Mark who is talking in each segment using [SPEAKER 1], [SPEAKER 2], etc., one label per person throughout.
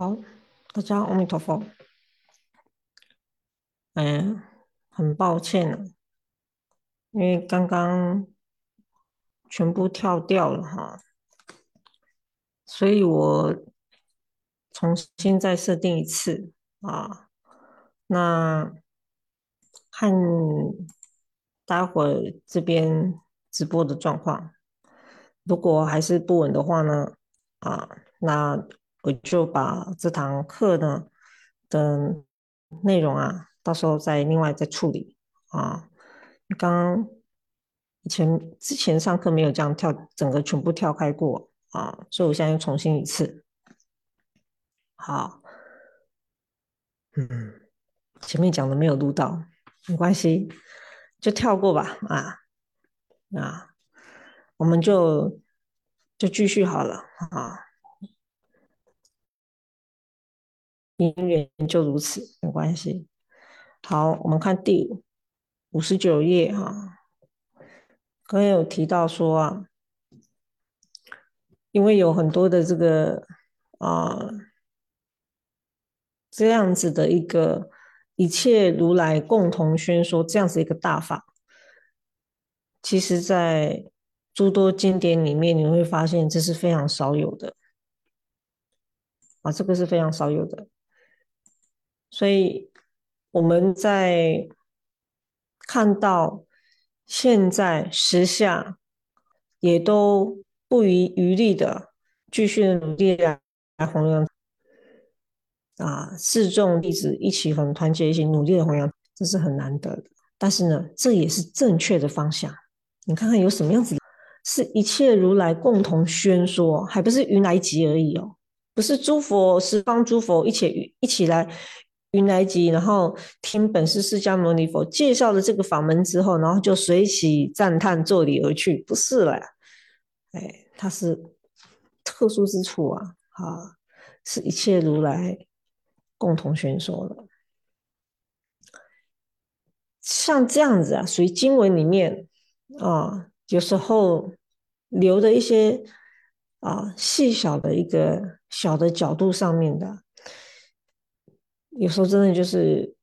[SPEAKER 1] 好，大家阿弥陀佛。嗯，很抱歉，因为刚刚全部跳掉了哈，所以我重新再设定一次啊。那看待会儿这边直播的状况，如果还是不稳的话呢，啊，那。我就把这堂课呢的内容啊，到时候再另外再处理啊。刚刚以前之前上课没有这样跳，整个全部跳开过啊，所以我现在又重新一次。好，嗯，前面讲的没有录到，没关系，就跳过吧啊啊，我们就就继续好了啊。因缘就如此，没关系。好，我们看第五十九页哈。刚刚有提到说啊，因为有很多的这个啊这样子的一个一切如来共同宣说这样子一个大法，其实在诸多经典里面你会发现这是非常少有的啊，这个是非常少有的。所以我们在看到现在时下也都不遗余力的继续努力来弘扬啊，四众弟子一起很团结一起努力的弘扬，这是很难得的。但是呢，这也是正确的方向。你看看有什么样子，是一切如来共同宣说，还不是云来集而已哦，不是诸佛十方诸佛一起一起来。云来集，然后听本师释迦牟尼佛介绍了这个法门之后，然后就随喜赞叹作礼而去，不是了，哎，它是特殊之处啊，啊，是一切如来共同宣说的，像这样子啊，属于经文里面啊，有时候留的一些啊细小的一个小的角度上面的。有时候真的就是，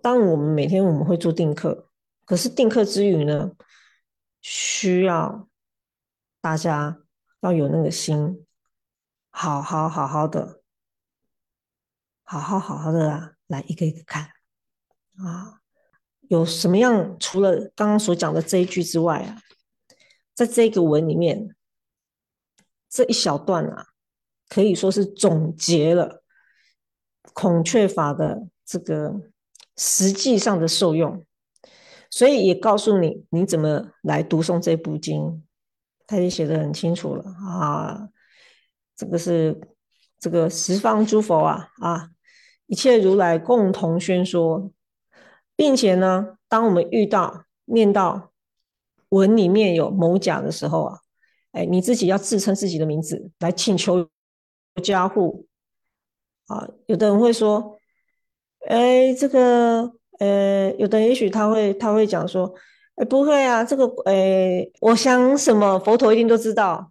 [SPEAKER 1] 当我们每天我们会做定课，可是定课之余呢，需要大家要有那个心，好好好好的，好好好好的啊，来一个一个看啊，有什么样？除了刚刚所讲的这一句之外啊，在这个文里面这一小段啊，可以说是总结了。孔雀法的这个实际上的受用，所以也告诉你你怎么来读诵这部经，他也写的很清楚了啊。这个是这个十方诸佛啊啊，一切如来共同宣说，并且呢，当我们遇到念到文里面有某甲的时候啊，哎，你自己要自称自己的名字来请求加护。啊，有的人会说，哎，这个，呃，有的也许他会他会讲说，哎，不会啊，这个，哎，我想什么，佛陀一定都知道，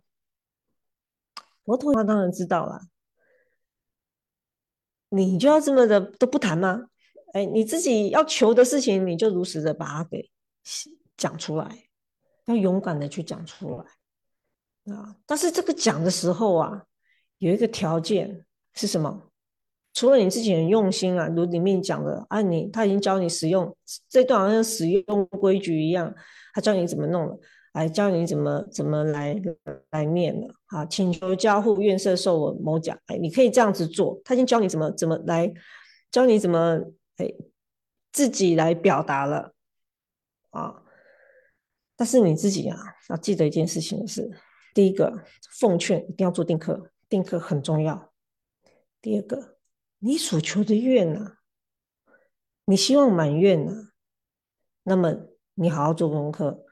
[SPEAKER 1] 佛陀他当然知道了，你就要这么的都不谈吗？哎，你自己要求的事情，你就如实的把它给讲出来，要勇敢的去讲出来啊。但是这个讲的时候啊，有一个条件是什么？除了你自己很用心啊，如里面讲的啊，你他已经教你使用这段，好像使用规矩一样，他教你怎么弄了，来教你怎么怎么来来念了啊，请求交互愿色受我某甲，哎，你可以这样子做，他已经教你怎么怎么来，教你怎么哎自己来表达了啊，但是你自己啊要记得一件事情是，第一个奉劝一定要做定课，定课很重要，第二个。你所求的愿呢？你希望满愿呢？那么你好好做功课，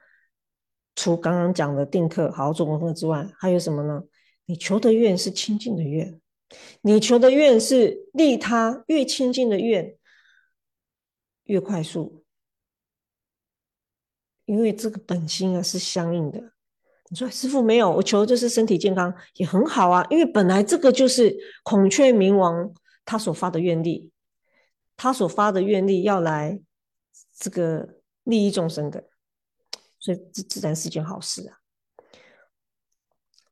[SPEAKER 1] 除刚刚讲的定课好好做功课之外，还有什么呢？你求的愿是清净的愿，你求的愿是利他，越清净的愿越快速，因为这个本心啊是相应的，你说师傅没有，我求的就是身体健康也很好啊，因为本来这个就是孔雀明王他所发的愿力，他所发的愿力要来这个利益众生的，所以这自然是件好事啊。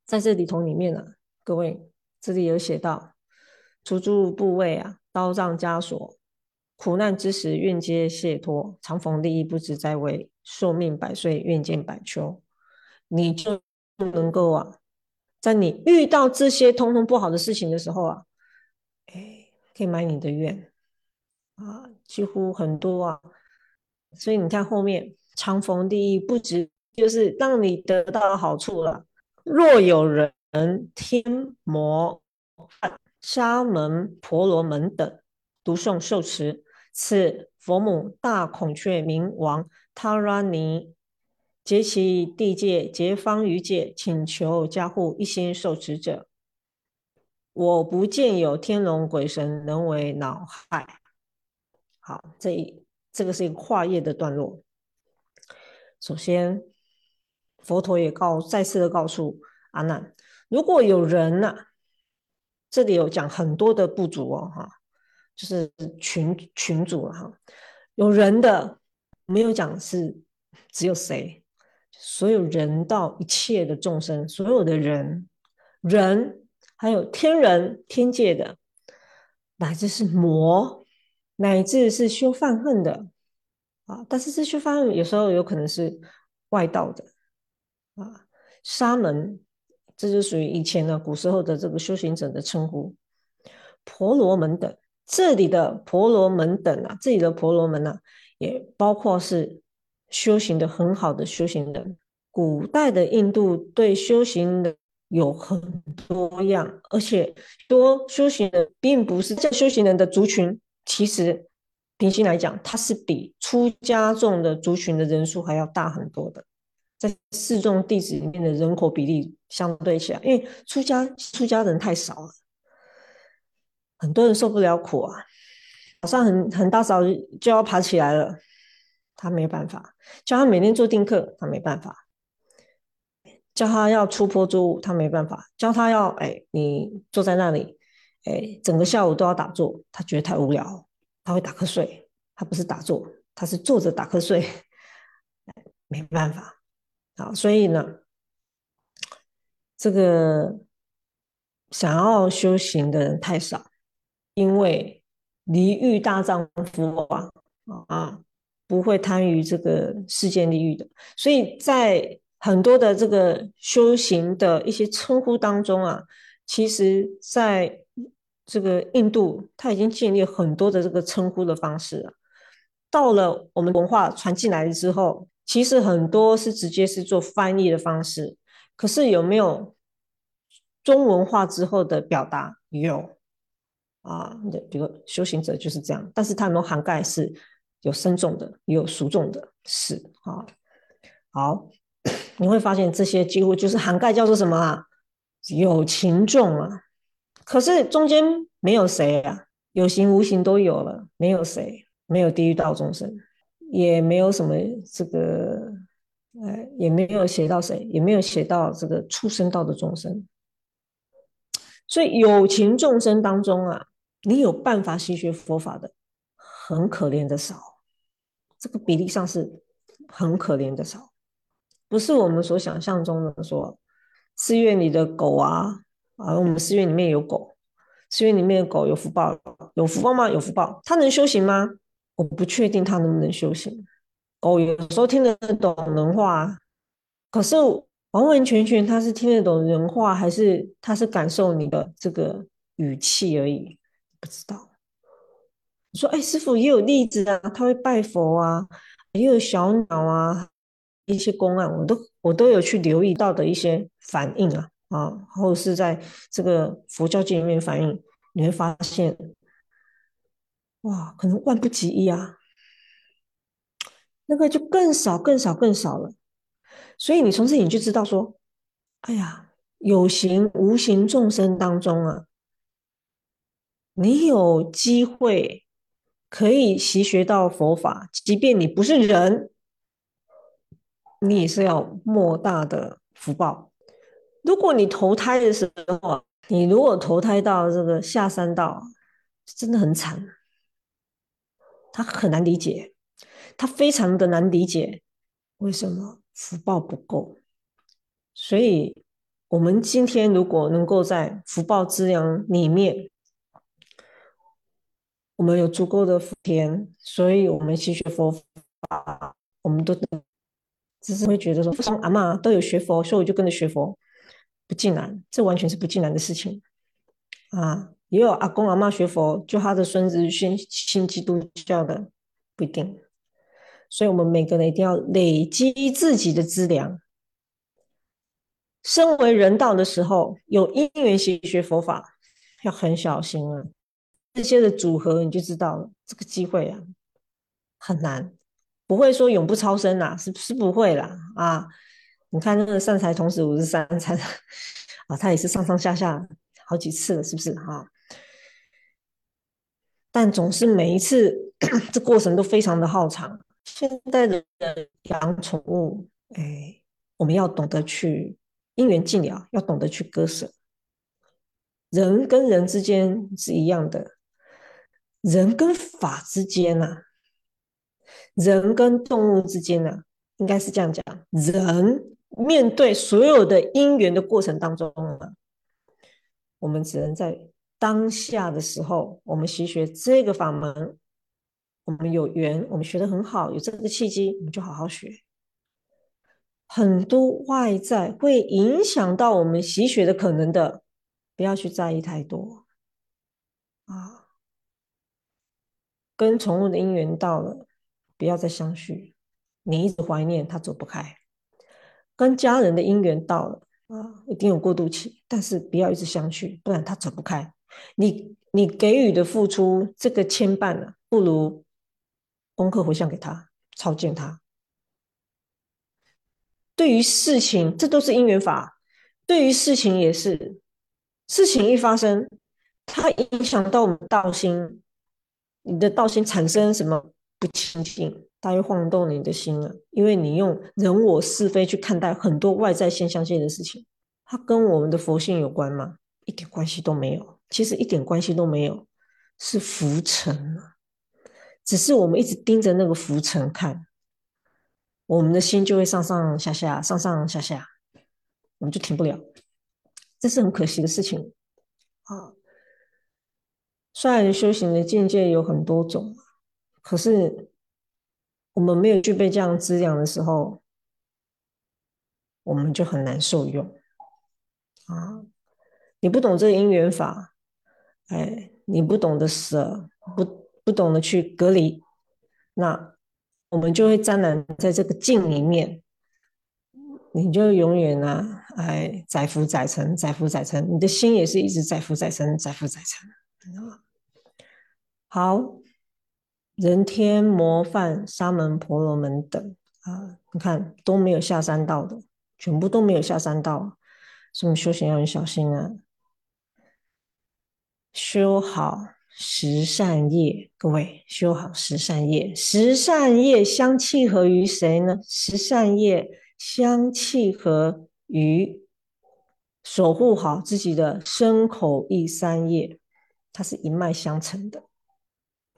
[SPEAKER 1] 在这里头里面呢，各位这里有写到，除诸部位啊，刀杖枷锁，苦难之时愿皆解脱，常逢利益不知在位，寿命百岁愿见百秋。你就能够啊，在你遇到这些通通不好的事情的时候啊，哎，可以买你的愿啊，几乎很多啊。所以你看后面常逢利益不止，就是让你得到好处了。若有人天魔、沙门、婆罗门等读诵受持此佛母大孔雀明王他拉尼。结其地界，结方于界，请求加护一心受持者。我不见有天龙鬼神能为恼害。好，这一这个是一个跨页的段落。首先，佛陀也告再次的告诉阿难，如果有人呐，这里有讲很多的部族哦，哈，就是群群主哈，有人的没有讲是只有谁。所有人道一切的众生，所有的人，人还有天人天界的，乃至是魔，乃至是修犯恨的啊！但是这修犯恨有时候有可能是外道的啊，沙门，这就属于以前呢古时候的这个修行者的称呼。婆罗门等，这里的婆罗门等啊，这里的婆罗门呢，也包括是。修行的很好的修行人，古代的印度对修行的有很多样，而且多修行人并不是这修行人的族群，其实平心来讲，它是比出家众的族群的人数还要大很多的。在四众弟子里面的人口比例相对起来，因为出家出家人太少了，很多人受不了苦啊，早上很很大早就要爬起来了。他没办法叫他每天做定课，他没办法叫他要出坡做物，他没办法教他要哎，你坐在那里哎，整个下午都要打坐，他觉得太无聊，他会打瞌睡。他不是打坐，他是坐着打瞌睡，没办法。好，所以呢，这个想要修行的人太少，因为离欲大丈夫啊啊。不会贪于这个世间利益的，所以在很多的这个修行的一些称呼当中啊，其实在这个印度，他已经建立很多的这个称呼的方式了。到了我们文化传进来之后，其实很多是直接是做翻译的方式。可是有没有中文化之后的表达？有啊，比如修行者就是这样，但是他能涵盖是。有深重的，也有俗重的，是啊。好，你会发现这些几乎就是涵盖叫做什么啊？有情众啊。可是中间没有谁啊，有形无形都有了，没有谁，没有地狱道众生，也没有什么这个，呃，也没有写到谁，也没有写到这个畜生道的众生。所以有情众生当中啊，你有办法习学佛法的，很可怜的少。这个比例上是很可怜的少，不是我们所想象中的说寺院里的狗啊啊，我们寺院里面有狗，寺院里面的狗有福报，有福报吗？有福报，它能修行吗？我不确定它能不能修行。狗有时候听得懂人话，可是完完全全它是听得懂人话，还是它是感受你的这个语气而已？不知道。说，哎，师傅也有例子啊，他会拜佛啊，也有小鸟啊，一些公案，我都我都有去留意到的一些反应啊，啊，或是在这个佛教界里面反应，你会发现，哇，可能万不及一啊，那个就更少、更少、更少了。所以你从这里就知道说，哎呀，有形无形众生当中啊，你有机会。可以习学到佛法，即便你不是人，你也是要莫大的福报。如果你投胎的时候，你如果投胎到这个下三道，真的很惨，他很难理解，他非常的难理解，为什么福报不够？所以，我们今天如果能够在福报资粮里面，我们有足够的福田，所以我们去学佛法，我们都只是会觉得说，阿妈都有学佛，所以我就跟着学佛。不尽然，这完全是不尽然的事情啊！也有阿公阿妈学佛，就他的孙子信信基督教的，不一定。所以，我们每个人一定要累积自己的资粮。身为人道的时候，有因缘学学佛法，要很小心啊！这些的组合，你就知道了，这个机会啊，很难，不会说永不超生啦，是是不会啦啊！你看那个善财童子五十三参啊，他也是上上下下好几次了，是不是哈？但总是每一次这过程都非常的浩长。现在的养宠物，哎，我们要懂得去因缘尽了，要懂得去割舍。人跟人之间是一样的，人跟法之间呐，人跟动物之间呢，应该是这样讲，人。面对所有的因缘的过程当中呢，我们只能在当下的时候，我们习学这个法门，我们有缘，我们学的很好，有这个契机，我们就好好学。很多外在会影响到我们习学的可能的，不要去在意太多啊。跟宠物的因缘到了，不要再相续，你一直怀念，他走不开。跟家人的姻缘到了啊，一定有过渡期，但是不要一直相续，不然他走不开。你你给予的付出这个牵绊呢，不如功课回向给他，超荐他。对于事情，这都是因缘法。对于事情也是，事情一发生，它影响到我们道心，你的道心产生什么不清净。它会晃动你的心了，因为你用人我是非去看待很多外在现象性的事情，它跟我们的佛性有关吗？一点关系都没有。其实一点关系都没有，是浮尘啊。只是我们一直盯着那个浮尘看，我们的心就会上上下下，上上下下，我们就停不了。这是很可惜的事情啊。虽然修行的境界有很多种，可是。我们没有具备这样滋养的时候，我们就很难受用啊！你不懂这个因缘法，哎，你不懂得舍，不不懂得去隔离，那我们就会沾染在这个境里面，你就永远呢，哎，载浮载沉，载浮载沉，你的心也是一直载浮载沉，载浮载沉，好。人天魔犯沙门婆罗门等啊，你看都没有下三道的，全部都没有下三道，所以修行要很小心啊。修好十善业，各位修好十善业，十善业相契合于谁呢？十善业相契合于守护好自己的身口意三业，它是一脉相承的。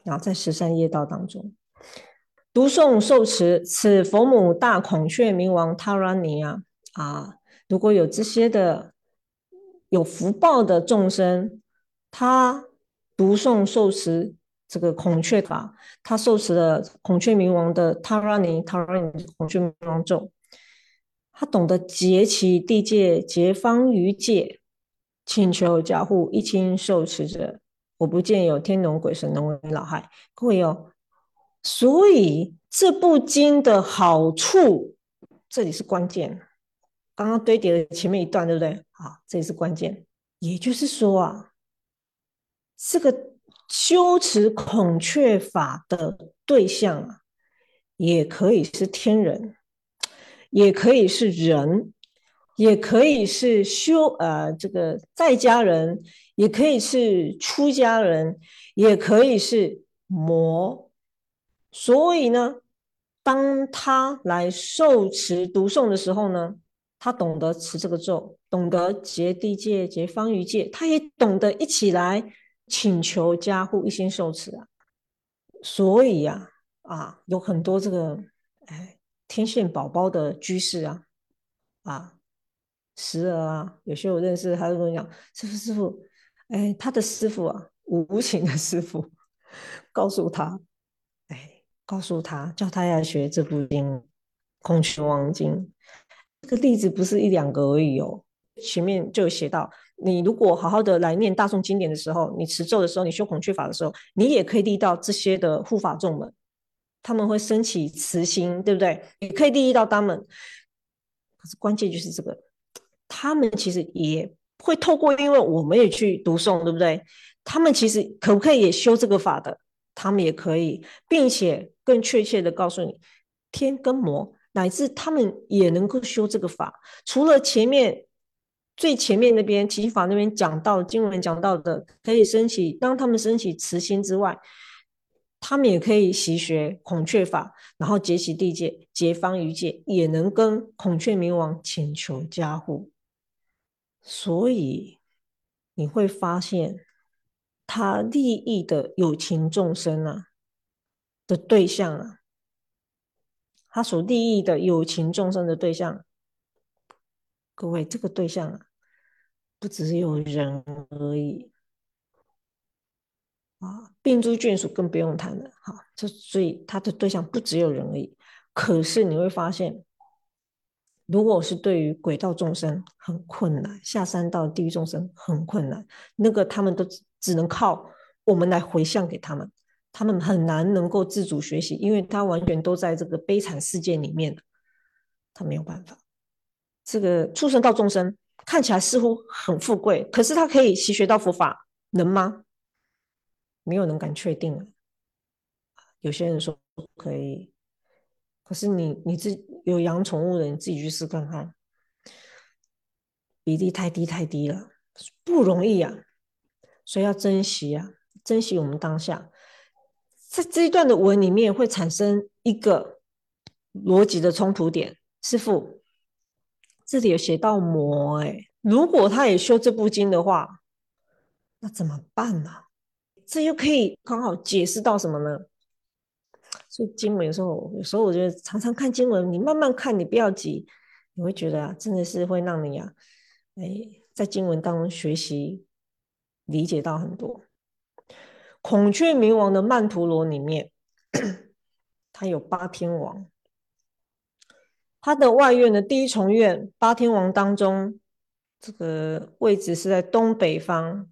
[SPEAKER 1] 然后在十三业道当中，读诵受持此佛母大孔雀明王塔拉尼啊啊！如果有这些的有福报的众生，他读诵受持这个孔雀法，他受持了孔雀明王的塔拉尼塔拉尼孔雀明王咒，他懂得结其地界结方于界，请求加护一清受持者。我不见有天龙鬼神能为老害，各位哦。所以这部经的好处，这里是关键。刚刚堆叠的前面一段，对不对？好，这里是关键。也就是说啊，这个修持孔雀法的对象啊，也可以是天人，也可以是人，也可以是修呃这个在家人。也可以是出家人，也可以是魔。所以呢，当他来受持读诵的时候呢，他懂得持这个咒，懂得结地界、结方余界，他也懂得一起来请求加护、一心受持啊。所以呀，啊，有很多这个哎天线宝宝的居士啊，啊，时而啊，有些我认识，他就跟我讲，师傅师傅，哎，他的师傅啊，无情的师傅，告诉他，哎，告诉他，叫他要学这部经《孔雀王经》。这个例子不是一两个而已哦，前面就有写到，你如果好好的来念大众经典的时候，你持咒的时候，你修孔雀法的时候，你也可以立到这些的护法众们，他们会升起慈心，对不对？也可以利益到他们。可是关键就是这个，他们其实也会透过，因为我们也去读诵，对不对？他们其实可不可以也修这个法的？他们也可以，并且更确切的告诉你，天跟魔。乃至他们也能够修这个法，除了前面最前面那边祈法那边讲到经文讲到的，可以升起，当他们升起慈心之外，他们也可以习学孔雀法，然后结起地界，结方于界，也能跟孔雀明王请求加护。所以你会发现，他利益的有情众生啊的对象啊。他所利益的有情众生的对象，各位，这个对象啊，不只有人而已啊，病诸眷属更不用谈了。哈，这所以他的对象不只有人而已。可是你会发现，如果是对于鬼道众生很困难，下山到地狱众生很困难，那个他们都只能靠我们来回向给他们。他们很难能够自主学习，因为他完全都在这个悲惨世界里面他没有办法。这个畜生道众生看起来似乎很富贵，可是他可以习学到佛法，能吗？没有人敢确定。有些人说可以，可是你你自有养宠物的，你自己去试看看，比例太低太低了，不容易啊。所以要珍惜啊，珍惜我们当下。在这一段的文里面会产生一个逻辑的冲突点。师傅，这里有写到魔，哎，如果他也修这部经的话，那怎么办呢？这又可以刚好解释到什么呢？所以经文有时候，有时候我觉得常常看经文，你慢慢看，你不要急，你会觉得啊，真的是会让你啊，哎，在经文当中学习理解到很多。孔雀明王的曼陀罗里面，他有八天王。他的外院的第一重院八天王当中，这个位置是在东北方，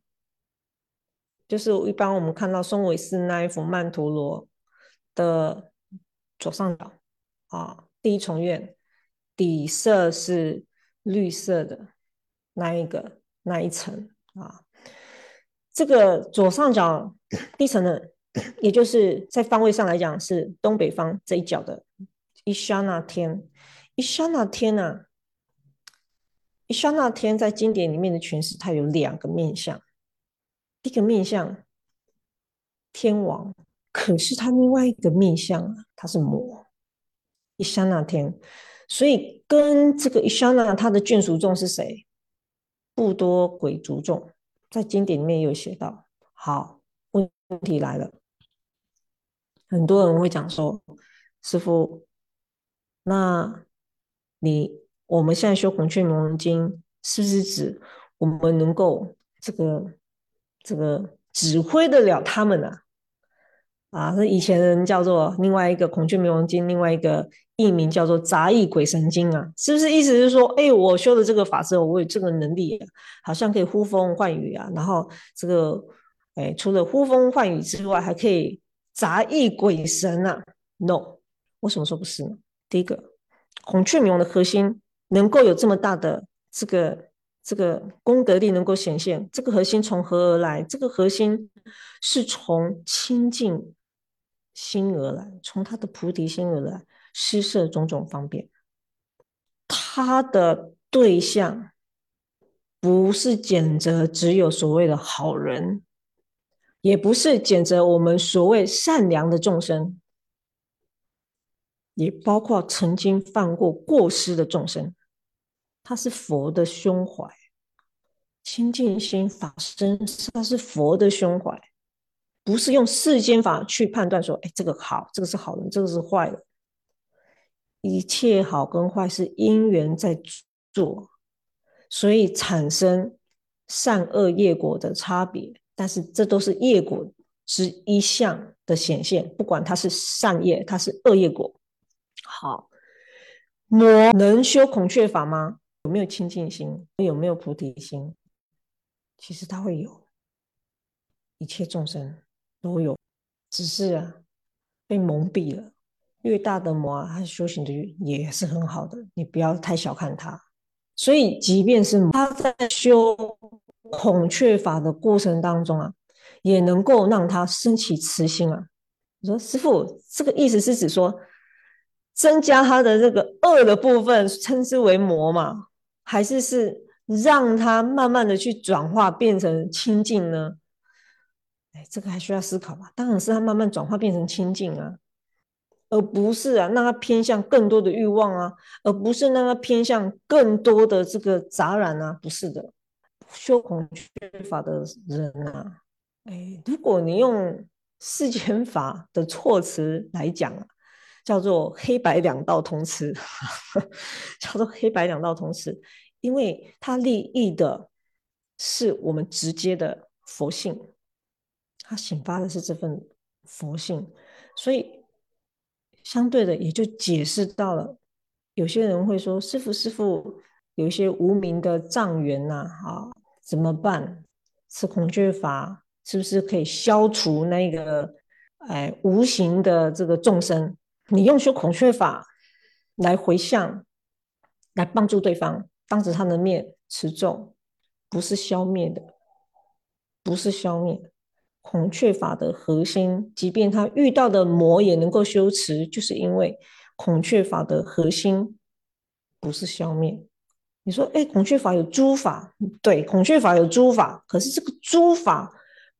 [SPEAKER 1] 就是一般我们看到松尾寺那一幅曼陀罗的左上角啊。第一重院底色是绿色的那一个那一层啊。这个左上角第一层的，也就是在方位上来讲是东北方这一角的伊莎那天。伊莎那天呢？伊莎那天在经典里面的诠释，它有两个面相。一个面相天王，可是它另外一个面相啊，它是魔。伊莎那天，所以跟这个伊莎那他的眷属众是谁？不多鬼族众。在经典里面有写到，好，问题来了，很多人会讲说，师傅，那你我们现在修孔雀明王经，是不是指我们能够这个这个指挥得了他们呢？啊，那以前人叫做另外一个孔雀明王经，另外一个译名叫做杂役鬼神经啊，是不是？意思是说，哎，我修的这个法之后，我有这个能力，好像可以呼风唤雨啊。然后这个，哎，除了呼风唤雨之外，还可以杂役鬼神啊？No，为什么说不是呢？第一个，孔雀明王的核心能够有这么大的这个这个功德力能够显现，这个核心从何而来？这个核心是从清净。心而来，从他的菩提心而来，施设种种方便。他的对象不是拣择只有所谓的好人，也不是拣择我们所谓善良的众生，也包括曾经犯过过失的众生。他是佛的胸怀，清净心法身，他是佛的胸怀，不是用世间法去判断说，哎，这个好，这个是好人，这个是坏的。一切好跟坏是因缘在做，所以产生善恶业果的差别。但是这都是业果之一项的显现，不管它是善业，它是恶业果。好，魔能修孔雀法吗？有没有清净心？有没有菩提心？其实他会有，一切众生都有，只是啊被蒙蔽了。越大的魔啊，他修行的也是很好的，你不要太小看他。所以，即便是他在修孔雀法的过程当中啊，也能够让他升起慈心啊。你说师傅，这个意思是指说，增加他的这个恶的部分，称之为魔嘛？还是是让他慢慢的去转化变成清净呢？哎，这个还需要思考吧。当然是他慢慢转化变成清净啊。而不是啊，让他偏向更多的欲望啊，而不是让他偏向更多的这个杂染啊，不是的。修孔雀法的人啊，哎，如果你用世间法的措辞来讲啊，叫做黑白两道通吃，叫做黑白两道通吃，因为它利益的是我们直接的佛性，他显发的是这份佛性，所以。相对的，也就解释到了，有些人会说：“师傅，师傅，有一些无名的障缘呐，啊，怎么办？吃孔雀法是不是可以消除那个，哎，无形的这个众生？你用修孔雀法来回向，来帮助对方，当着他的面持咒，不是消灭的，不是消灭。”孔雀法的核心，即便他遇到的魔也能够修持，就是因为孔雀法的核心不是消灭。你说，哎，孔雀法有诸法，对，孔雀法有诸法，可是这个诸法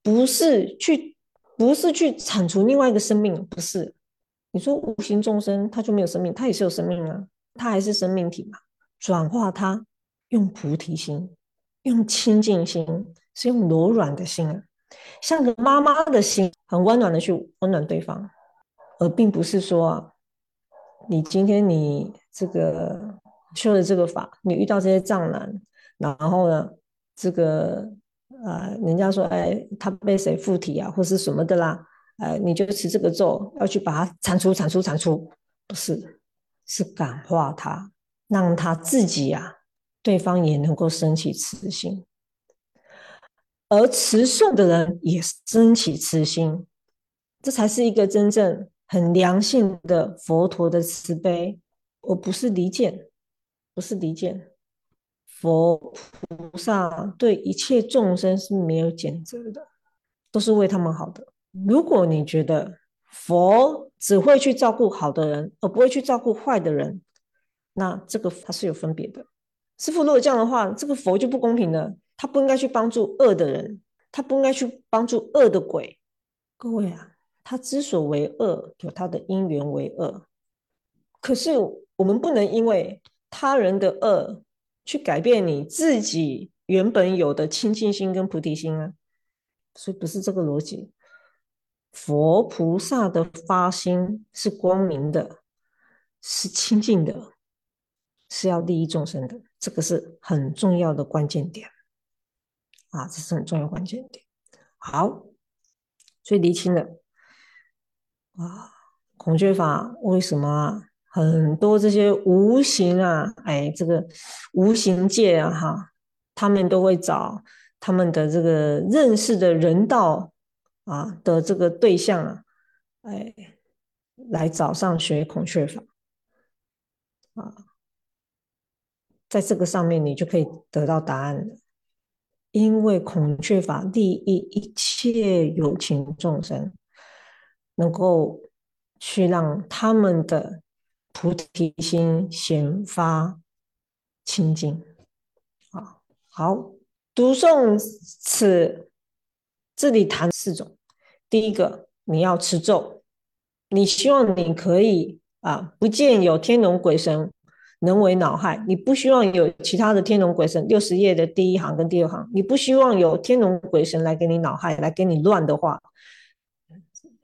[SPEAKER 1] 不是去，不是去铲除另外一个生命，不是。你说无形众生他就没有生命，他也是有生命啊，他还是生命体嘛，转化他用菩提心，用清净心，是用柔软的心啊。像个妈妈的心，很温暖的去温暖对方，而并不是说，你今天你这个修的这个法，你遇到这些障难，然后呢，这个呃，人家说，哎，他被谁附体啊，或是什么的啦，哎，你就持这个咒，要去把它铲除、铲除、铲除，不是，是感化他，让他自己呀，对方也能够升起慈心。而持诵的人也升起慈心，这才是一个真正很良性的佛陀的慈悲。我不是离间，不是离间，佛菩萨对一切众生是没有谴责的，都是为他们好的。如果你觉得佛只会去照顾好的人，而不会去照顾坏的人，那这个它是有分别的。师傅，如果这样的话，这个佛就不公平了。他不应该去帮助恶的人，他不应该去帮助恶的鬼。各位啊，他之所为恶，有他的因缘为恶。可是我们不能因为他人的恶去改变你自己原本有的清净心跟菩提心啊。所以不是这个逻辑。佛菩萨的发心是光明的，是清净的，是要利益众生的。这个是很重要的关键点。啊，这是很重要关键点。好，所以厘清了啊，孔雀法为什么很多这些无形啊，哎，这个无形界啊，哈，他们都会找他们的这个认识的人道啊的这个对象啊，哎，来找上学孔雀法啊，在这个上面你就可以得到答案了。因为孔雀法利益一切有情众生，能够去让他们的菩提心显发清净。啊，好，读诵此，这里谈四种。第一个，你要持咒，你希望你可以啊，不见有天龙鬼神能为脑害。你不希望有其他的天龙鬼神，六十页的第一行跟第二行，你不希望有天龙鬼神来给你脑害，来给你乱的话，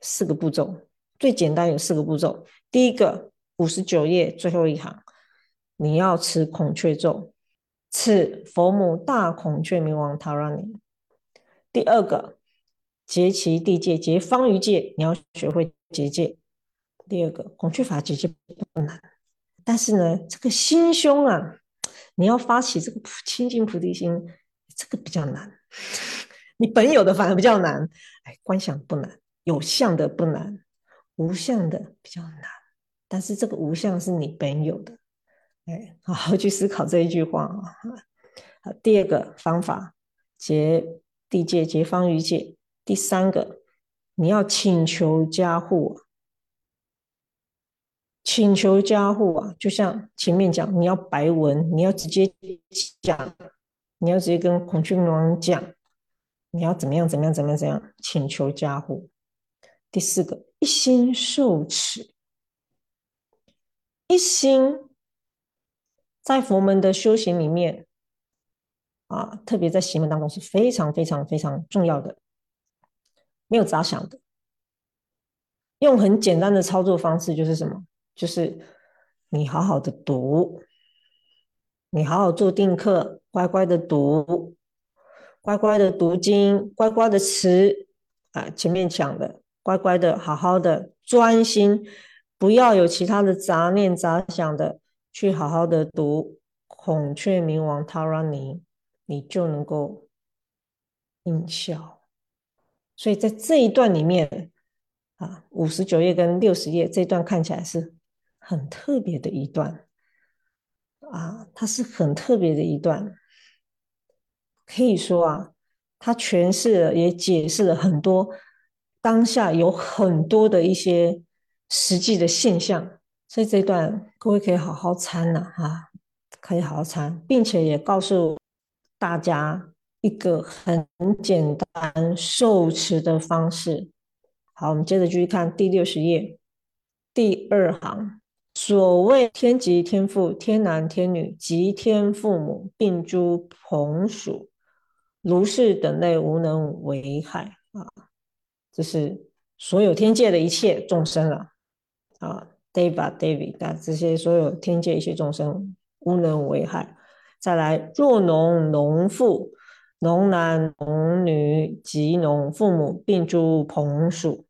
[SPEAKER 1] 四个步骤，最简单有四个步骤。第一个，五十九页最后一行，你要持孔雀咒，此佛母大孔雀明王塔拉尼。第二个，结其地界，结方于界，你要学会结界。第二个孔雀法结界不难，但是呢，这个心胸啊，你要发起这个清净菩提心，这个比较难。你本有的反而比较难，哎，观想不难，有相的不难，无相的比较难。但是这个无相是你本有的，哎，好好去思考这一句话啊。好，第二个方法结地界，结方于界。第三个，你要请求加护。请求加护啊，就像前面讲，你要白文，你要直接讲，你要直接跟孔雀明王讲，你要怎么样怎么样怎么样怎样，请求加护。第四个，一心受持，一心在佛门的修行里面啊，特别在行门当中是非常非常非常重要的，没有杂想的，用很简单的操作方式就是什么？就是你好好的读，你好好做定课，乖乖的读，乖乖的读经，乖乖的持啊，前面讲的，乖乖的好好的专心，不要有其他的杂念杂想的，去好好的读孔雀明王塔拉尼，你就能够应效。所以在这一段里面啊，五十九页跟六十页这段看起来是。很特别的一段啊，它是很特别的一段，可以说啊，它诠释了也解释了很多当下有很多的一些实际的现象，所以这段各位可以好好参呐哈，可以好好参，并且也告诉大家一个很简单受持的方式。好，我们接着继续看第六十页第二行。所谓天极天父、天男天女极天父母，并诸朋属，如是等类，无能为害啊！这是所有天界的一切众生了啊，Deva、David 啊，这些所有天界一切众生无能为害。再来，若农农妇、农男农女及农父母，并诸朋属。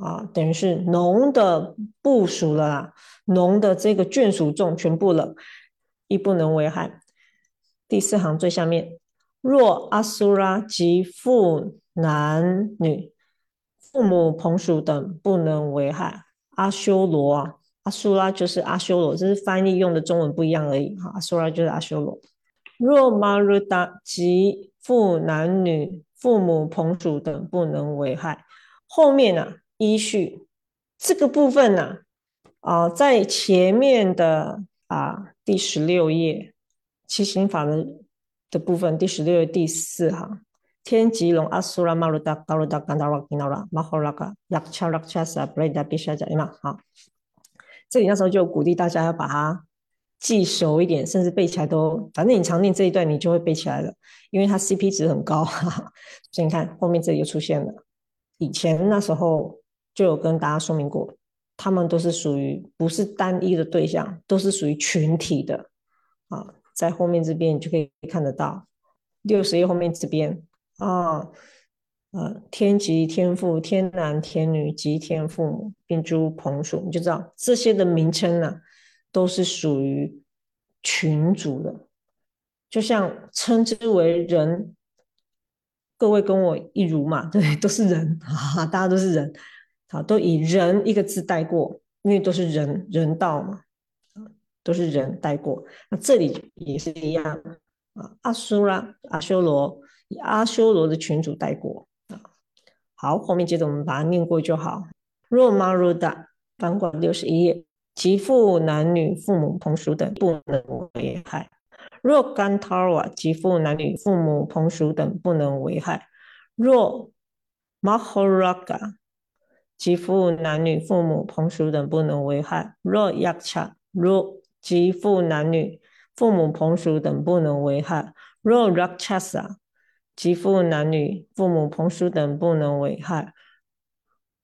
[SPEAKER 1] 啊，等于是农的部署了啦，农的这个眷属众全部了，亦不能为害。第四行最下面，若阿苏拉及父男女、父母朋属等不能为害。阿修罗啊，阿苏拉就是阿修罗，这是翻译用的中文不一样而已。哈，阿苏拉就是阿修罗。若玛鲁达及父男女、父母朋属等不能为害。后面呢？依序这个部分呢，啊，在前面的啊第十六页七行法的的部分，第十六页第四行，天吉龙阿苏拉马鲁达高鲁达甘达瓦吉纳拉马霍拉卡亚恰拉恰萨布雷达比沙加伊玛好，这里那时候就鼓励大家要把它记熟一点，甚至背起来都，反正你常念这一段，你就会背起来了，因为它 CP 值很高，哈哈。所以你看后面这里就出现了，以前那时候。就有跟大家说明过，他们都是属于不是单一的对象，都是属于群体的啊。在后面这边你就可以看得到，六十页后面这边啊，呃，天极天父、天男天女及天父母，并诸朋属，你就知道这些的名称呢，都是属于群族的，就像称之为人，各位跟我一如嘛，对，都是人 哈哈，大家都是人。好，都以人一个字带过，因为都是人人道嘛，都是人带过。那这里也是一样啊，阿苏拉、阿修罗以阿修罗的群主带过啊。好，后面接着我们把它念过就好。若玛如达，翻过六十一页，其父男女、父母同属等不能为害。若甘塔瓦，其父男女、父母同属等不能为害。若玛霍拉嘎。其父男女、父母、朋属等不能为害。若亚恰，若及父男女、父母朋属等不能为害；若 Rakshasa 及父男女、父母朋属等不能为害；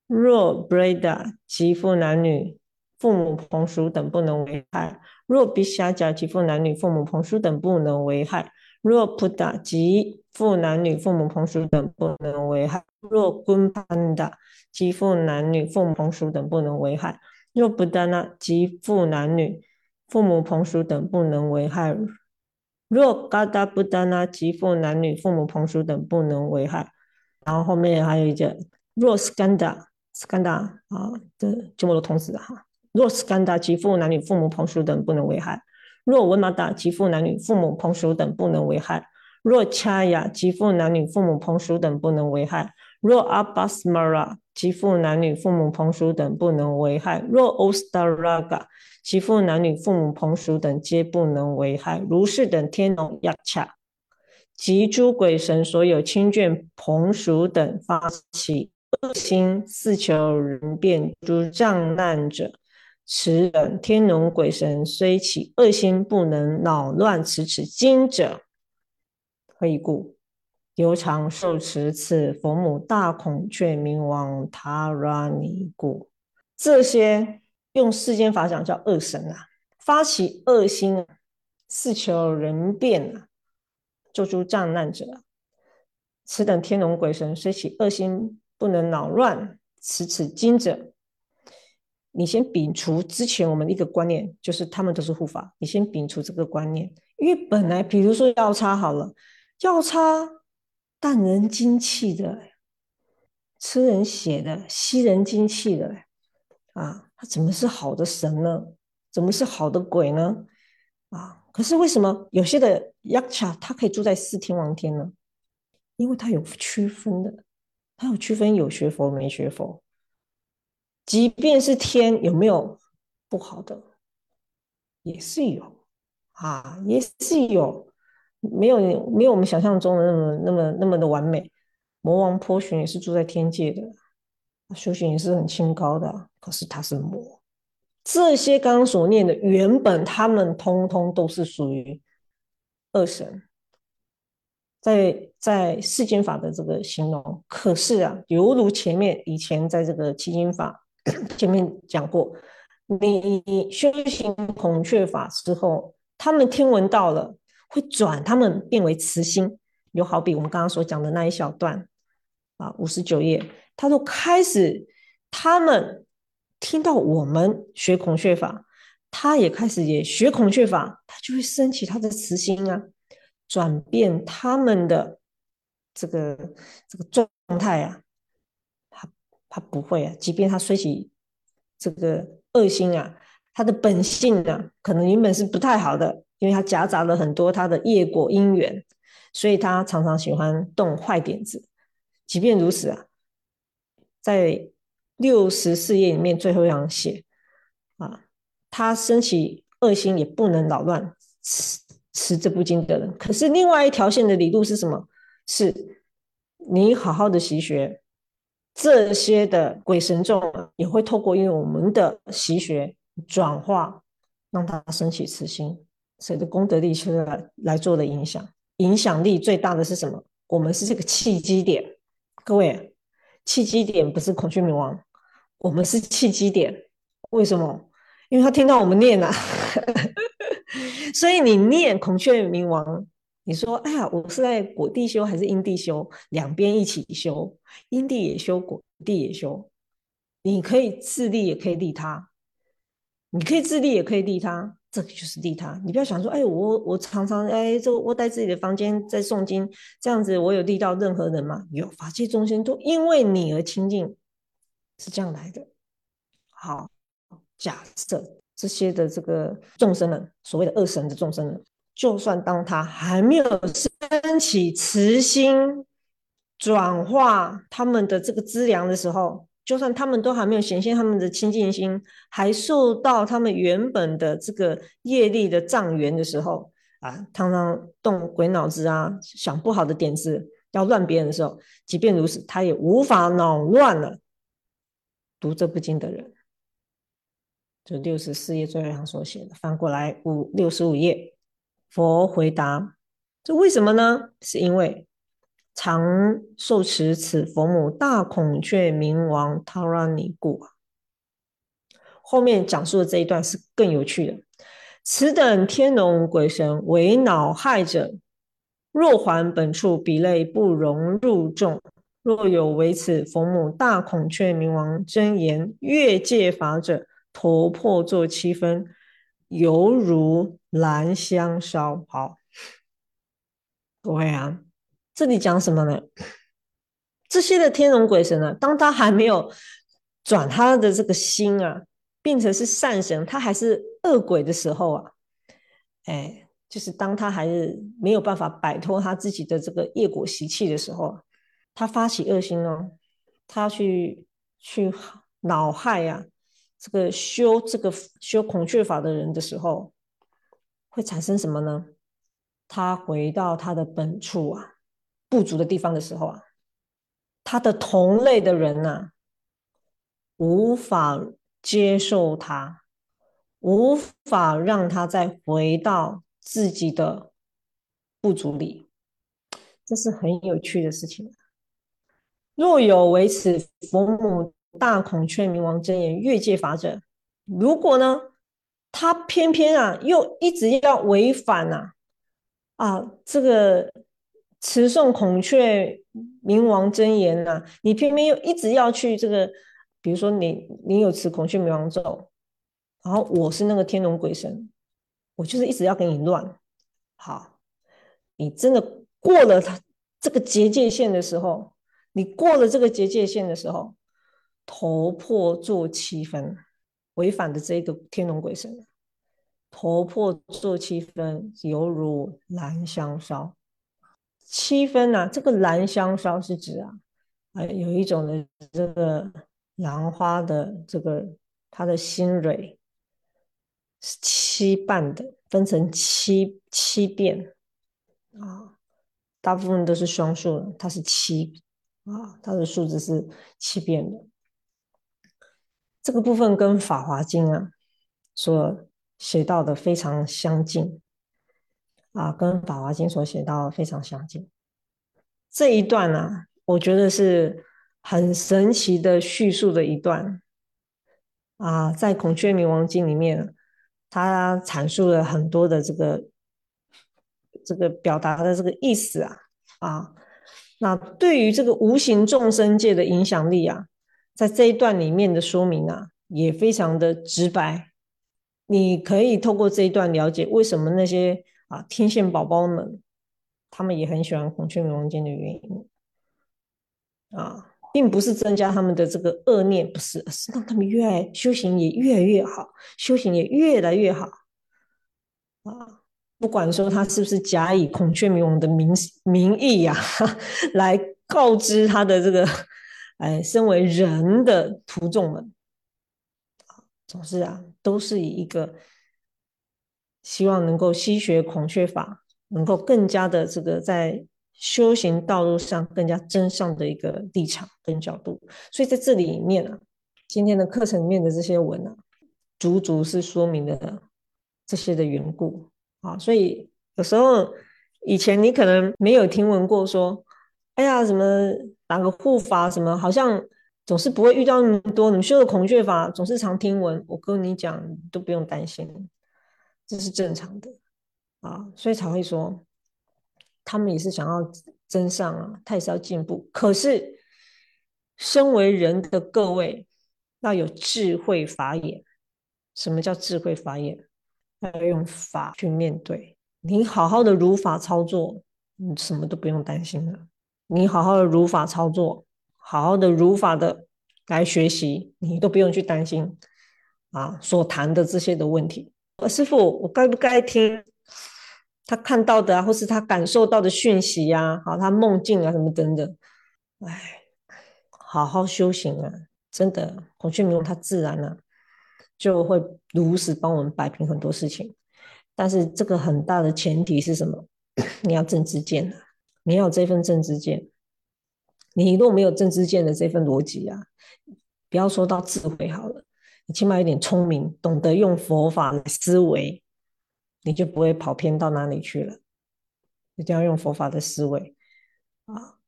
[SPEAKER 1] 若 Breda 及父男女、父母朋属等不能为害；若 Bishaja 及父男女、父母朋属等不能为害；若 Puda 及父男女、父母朋属等不能为害；若 Gunpanda 及父男女、父母朋属等不能为害；若不达那及父男女、父母朋属等不能为害；若嘎达不达那及父男女、父母朋属等不能为害。然后后面还有一个若斯干达斯干达啊的鸠摩罗童子哈。若斯干达及父男女、父母朋属等不能为害；若文马达及父男女、父母朋属等不能为害；若恰雅及父男女、父母朋属等不能为害；若阿巴斯玛拉其父男女、父母朋属等不能为害；若欧斯达拉嘎。其父男女、父母朋属等皆不能为害。如是等天龙亚恰及诸鬼神所有亲眷朋属等发起恶心，四求人变诸障难者，此等天龙鬼神虽起恶心，不能恼乱此此经者。何以故？由常受持此佛母大孔雀明王塔拉尼故。这些。用世间法讲叫恶神啊，发起恶心啊，是求人变啊，做出障难者。此等天龙鬼神虽起恶心，不能恼乱此此经者。你先摒除之前我们一个观念，就是他们都是护法。你先摒除这个观念，因为本来比如说药叉好了，药叉淡人精气的，吃人血的，吸人精气的，啊。他怎么是好的神呢？怎么是好的鬼呢？啊！可是为什么有些的 yaksha 他可以住在四天王天呢？因为他有区分的，他有区分有学佛没学佛。即便是天，有没有不好的？也是有啊，也是有，没有没有我们想象中的那么那么那么的完美。魔王波旬也是住在天界的。修行也是很清高的，可是他是魔。这些刚刚所念的，原本他们通通都是属于恶神，在在世间法的这个形容。可是啊，犹如前面以前在这个七经法前面讲过，你你修行孔雀法之后，他们听闻到了，会转他们变为慈心。有好比我们刚刚所讲的那一小段啊，五十九页。他都开始，他们听到我们学孔雀法，他也开始也学孔雀法，他就会升起他的慈心啊，转变他们的这个这个状态啊，他他不会啊，即便他虽起这个恶心啊，他的本性呢，可能原本是不太好的，因为他夹杂了很多他的业果因缘，所以他常常喜欢动坏点子。即便如此啊。在六十四页里面最后一行写啊，他升起恶心也不能扰乱持持这部经的人。可是另外一条线的理路是什么？是你好好的习学，这些的鬼神众也会透过因为我们的习学转化，让他升起慈心，随着功德力去来来做的影响。影响力最大的是什么？我们是这个契机点，各位。契机点不是孔雀明王，我们是契机点。为什么？因为他听到我们念啊，所以你念孔雀明王，你说：“哎呀，我是在果地修还是因地修？两边一起修，因地也修，果地也修。你可以自利，也可以利他；你可以自利，也可以利他。这个就是利他。你不要想说：哎，我我常常哎，这窝在自己的房间在诵经，这样子我有利到任何人吗？有，法界众生都因为你而清净，是这样来的。好，假设这些的这个众生们，所谓的恶神的众生们，就算当他还没有升起慈心，转化他们的这个资粮的时候。就算他们都还没有显现他们的清净心，还受到他们原本的这个业力的障缘的时候啊，常常动鬼脑子啊，想不好的点子要乱别人的时候，即便如此，他也无法恼乱了读这部经的人。这六十四页最后一行所写的，翻过来五六十五页，佛回答：这为什么呢？是因为常受持此佛母大孔雀明王塔拉尼故。后面讲述的这一段是更有趣的。此等天龙鬼神为恼害者，若还本处，彼类不容入众。若有为此佛母大孔雀明王真言越界法者，头破作七分，犹如兰香烧。好，各位啊，这里讲什么呢？这些的天龙鬼神呢，当他还没有转他的这个心啊，变成是善神，他还是恶鬼的时候啊，哎，就是当他还是没有办法摆脱他自己的这个业果习气的时候。他发起恶心哦，他去去恼害呀，这个修这个修孔雀法的人的时候，会产生什么呢？他回到他的本处啊，不足的地方的时候啊，他的同类的人呐，无法接受他，无法让他再回到自己的不足里，这是很有趣的事情。若有为此佛母大孔雀明王真言越界法者，如果呢，他偏偏啊又一直要违反呐啊这个持诵孔雀明王真言呐，你偏偏又一直要去这个，比如说你你有持孔雀明王咒，然后我是那个天龙鬼神，我就是一直要给你乱，好，你真的过了他这个结界线的时候。你过了这个结界线的时候，头破作七分，违反的这个天龙鬼神，头破作七分，犹如兰香烧。七分呢？这个兰香烧是指啊，啊有一种的这个兰花的这个它的心蕊是七瓣的，分成七七遍啊，大部分都是双数的，它是七。啊，它的数字是七遍的，这个部分跟《法华经》啊所写到的非常相近啊，跟《法华经》所写到非常相近。这一段呢，我觉得是很神奇的叙述的一段啊，在《孔雀明王经》里面，它阐述了很多的这个这个表达的这个意思啊啊。那对于这个无形众生界的影响力啊，在这一段里面的说明啊，也非常的直白。你可以透过这一段了解为什么那些啊天线宝宝们，他们也很喜欢孔雀明王经的原因啊，并不是增加他们的这个恶念，不是，是让他们越来修行也越来越好，修行也越来越好啊。不管说他是不是假以孔雀明王的名名义呀，来告知他的这个，哎，身为人的徒众们，总之啊，都是以一个希望能够吸学孔雀法，能够更加的这个在修行道路上更加真上的一个立场跟角度。所以在这里面啊，今天的课程里面的这些文啊，足足是说明了这些的缘故。啊，所以有时候以前你可能没有听闻过说，哎呀，什么哪个护法什么，好像总是不会遇到那么多。你修的孔雀法总是常听闻，我跟你讲都不用担心，这是正常的啊。所以才会说，他们也是想要增上啊，他也是要进步。可是身为人的各位，要有智慧法眼。什么叫智慧法眼？要用法去面对，你好好的如法操作，你什么都不用担心了。你好好的如法操作，好好的如法的来学习，你都不用去担心啊所谈的这些的问题。师傅，我该不该听他看到的啊，或是他感受到的讯息呀？好，他梦境啊什么等等。哎，好好修行啊，真的，孔雀明他自然了。就会如实帮我们摆平很多事情，但是这个很大的前提是什么？你要正知见啊，你要这份正知见。你如果没有正知见的这份逻辑啊，不要说到智慧好了，你起码有点聪明，懂得用佛法来思维，你就不会跑偏到哪里去了。一定要用佛法的思维啊。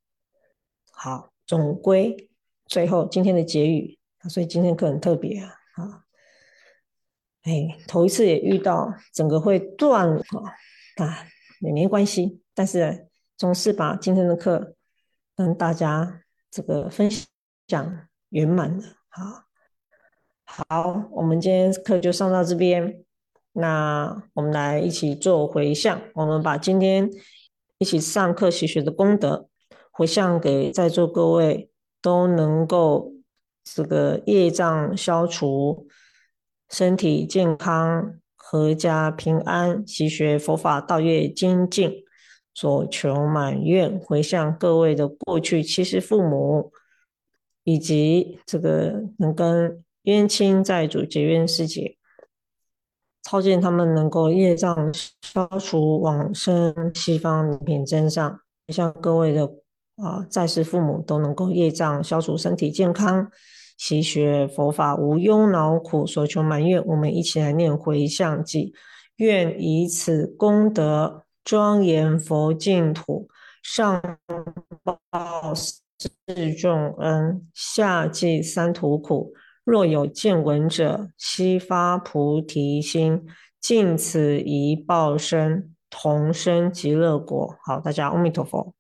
[SPEAKER 1] 好，总归最后今天的结语，所以今天课很特别啊。啊，哎，头一次也遇到整个会断啊，啊也没关系，但是总是把今天的课跟大家这个分享圆满了。好，好，我们今天课就上到这边，那我们来一起做回向，我们把今天一起上课习学的功德回向给在座各位，都能够这个业障消除，身体健康，阖家平安，习学佛法道业精进，所求满愿。回向各位的过去七世父母，以及这个能跟冤亲债主结冤师姐。超见他们能够业障消除，往生西方品真上，向各位的啊在世父母都能够业障消除，身体健康，习学佛法无忧恼苦，所求满愿。我们一起来念回向偈：愿以此功德庄严佛净土，上报四重恩，下济三途苦。若有见闻者，悉发菩提心，尽此一报身，同生极乐国。好，大家阿弥陀佛。